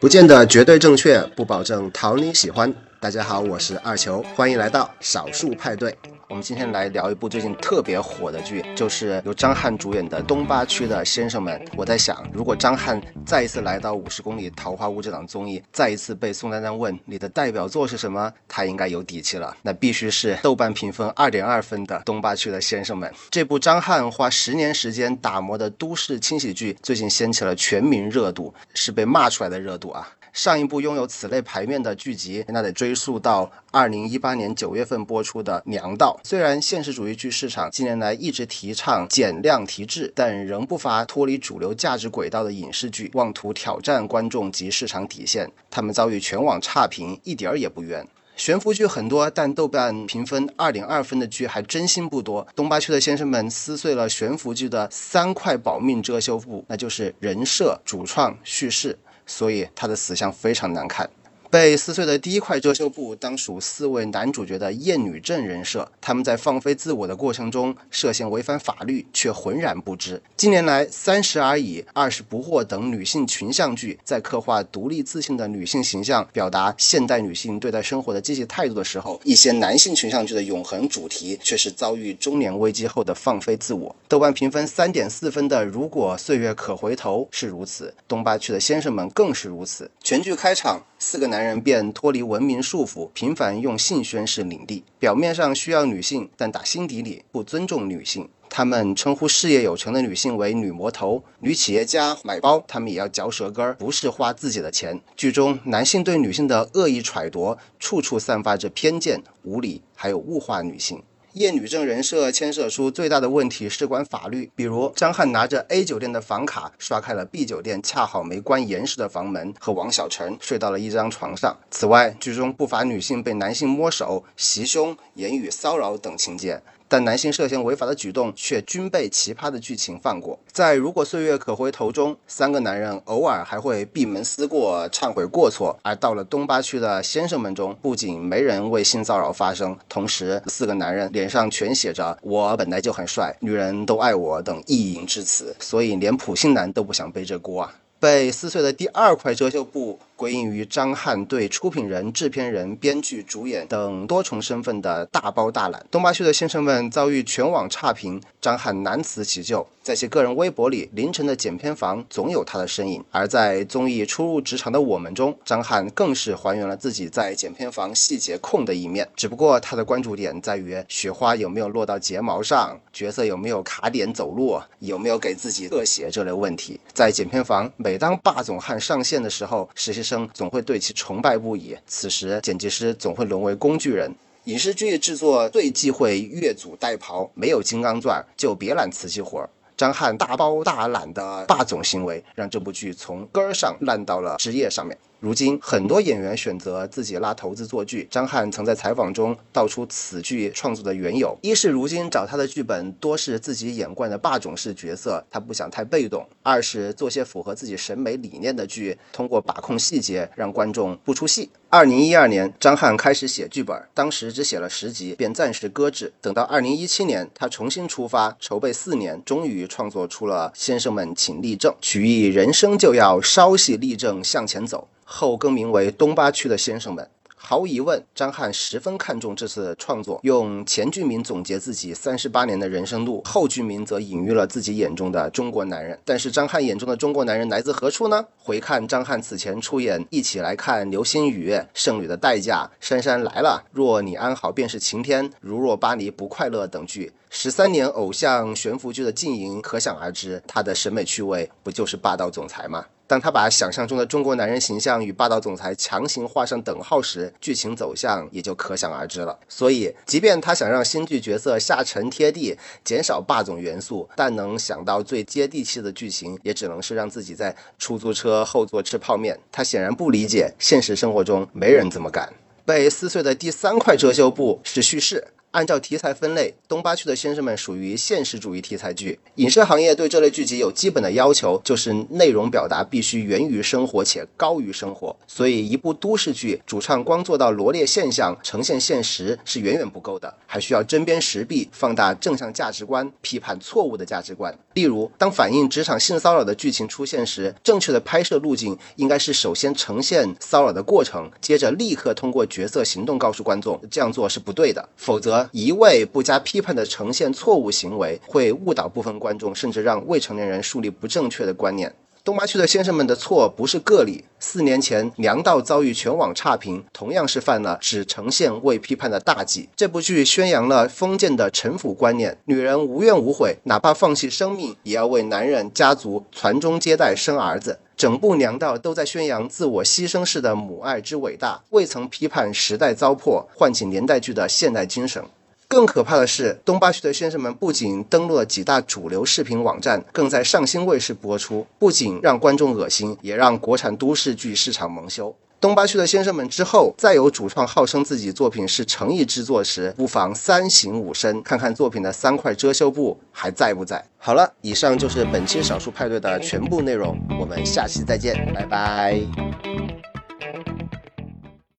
不见得绝对正确，不保证讨你喜欢。大家好，我是二球，欢迎来到少数派对。我们今天来聊一部最近特别火的剧，就是由张翰主演的《东八区的先生们》。我在想，如果张翰再一次来到《五十公里桃花坞》这档综艺，再一次被宋丹丹问你的代表作是什么，他应该有底气了。那必须是豆瓣评分二点二分的《东八区的先生们》。这部张翰花十年时间打磨的都市轻喜剧，最近掀起了全民热度，是被骂出来的热度啊！上一部拥有此类牌面的剧集，那得追溯到二零一八年九月份播出的《娘道》。虽然现实主义剧市场近年来一直提倡减量提质，但仍不乏脱离主流价值轨道的影视剧，妄图挑战观众及市场底线。他们遭遇全网差评，一点儿也不冤。悬浮剧很多，但豆瓣评分二点二分的剧还真心不多。东八区的先生们撕碎了悬浮剧的三块保命遮羞布，那就是人设、主创、叙事。所以他的死相非常难看。被撕碎的第一块遮羞布，当属四位男主角的厌女症人设。他们在放飞自我的过程中，涉嫌违反法律，却浑然不知。近年来，《三十而已》《二十不惑》等女性群像剧，在刻画独立自信的女性形象，表达现代女性对待生活的积极态度的时候，一些男性群像剧的永恒主题，却是遭遇中年危机后的放飞自我。豆瓣评分三点四分的《如果岁月可回头》是如此，东八区的先生们更是如此。全剧开场。四个男人便脱离文明束缚，频繁用性宣示领地。表面上需要女性，但打心底里不尊重女性。他们称呼事业有成的女性为“女魔头”、“女企业家”。买包，他们也要嚼舌根儿，不是花自己的钱。剧中男性对女性的恶意揣度，处处散发着偏见、无理，还有物化女性。厌女症人设牵涉出最大的问题事关法律，比如张翰拿着 A 酒店的房卡刷开了 B 酒店恰好没关严实的房门，和王小晨睡到了一张床上。此外，剧中不乏女性被男性摸手、袭胸、言语骚扰等情节。但男性涉嫌违法的举动却均被奇葩的剧情放过。在《如果岁月可回头》中，三个男人偶尔还会闭门思过、忏悔过错；而到了东八区的先生们中，不仅没人为性骚扰发声，同时四个男人脸上全写着“我本来就很帅，女人都爱我”等意淫之词，所以连普信男都不想背这锅啊！被撕碎的第二块遮羞布。归因于张翰对出品人、制片人、编剧、主演等多重身份的大包大揽。东八区的先生们遭遇全网差评，张翰难辞其咎。在其个人微博里，凌晨的剪片房总有他的身影；而在综艺《初入职场的我们》中，张翰更是还原了自己在剪片房细节控的一面。只不过他的关注点在于雪花有没有落到睫毛上，角色有没有卡点走路，有没有给自己特写这类问题。在剪片房，每当霸总汉上线的时候，实习生总会对其崇拜不已。此时，剪辑师总会沦为工具人。影视剧制作最忌讳越俎代庖，没有金刚钻就别揽瓷器活儿。张翰大包大揽的霸总行为，让这部剧从根儿上烂到了职业上面。如今，很多演员选择自己拉投资做剧。张翰曾在采访中道出此剧创作的缘由：一是如今找他的剧本多是自己演惯的霸总式角色，他不想太被动；二是做些符合自己审美理念的剧，通过把控细节让观众不出戏。二零一二年，张翰开始写剧本，当时只写了十集，便暂时搁置。等到二零一七年，他重新出发，筹备四年，终于创作出了《先生们请立正》，曲艺人生就要稍息立正向前走。后更名为东八区的先生们。毫无疑问，张翰十分看重这次创作，用前剧名总结自己三十八年的人生路，后剧名则隐喻了自己眼中的中国男人。但是，张翰眼中的中国男人来自何处呢？回看张翰此前出演《一起来看流星雨》《剩女的代价》《姗姗来了》《若你安好便是晴天》《如若巴黎不快乐》等剧，十三年偶像悬浮剧的经营，可想而知，他的审美趣味不就是霸道总裁吗？当他把想象中的中国男人形象与霸道总裁强行画上等号时，剧情走向也就可想而知了。所以，即便他想让新剧角色下沉贴地，减少霸总元素，但能想到最接地气的剧情，也只能是让自己在出租车后座吃泡面。他显然不理解，现实生活中没人这么干。被撕碎的第三块遮羞布是叙事。按照题材分类，《东八区的先生们》属于现实主义题材剧。影视行业对这类剧集有基本的要求，就是内容表达必须源于生活且高于生活。所以，一部都市剧主唱光做到罗列现象、呈现现实是远远不够的，还需要针砭时弊，放大正向价值观，批判错误的价值观。例如，当反映职场性骚扰的剧情出现时，正确的拍摄路径应该是首先呈现骚扰的过程，接着立刻通过角色行动告诉观众，这样做是不对的，否则。一味不加批判的呈现错误行为，会误导部分观众，甚至让未成年人树立不正确的观念。东八区的先生们的错不是个例。四年前，娘道遭遇全网差评，同样是犯了只呈现未批判的大忌。这部剧宣扬了封建的臣服观念，女人无怨无悔，哪怕放弃生命，也要为男人家族传宗接代，生儿子。整部娘道都在宣扬自我牺牲式的母爱之伟大，未曾批判时代糟粕，唤起年代剧的现代精神。更可怕的是，东八区的先生们不仅登录了几大主流视频网站，更在上星卫视播出，不仅让观众恶心，也让国产都市剧市场蒙羞。东八区的先生们之后，再有主创号称自己作品是诚意制作时，不妨三省吾身，看看作品的三块遮羞布还在不在。好了，以上就是本期少数派对的全部内容，我们下期再见，拜拜。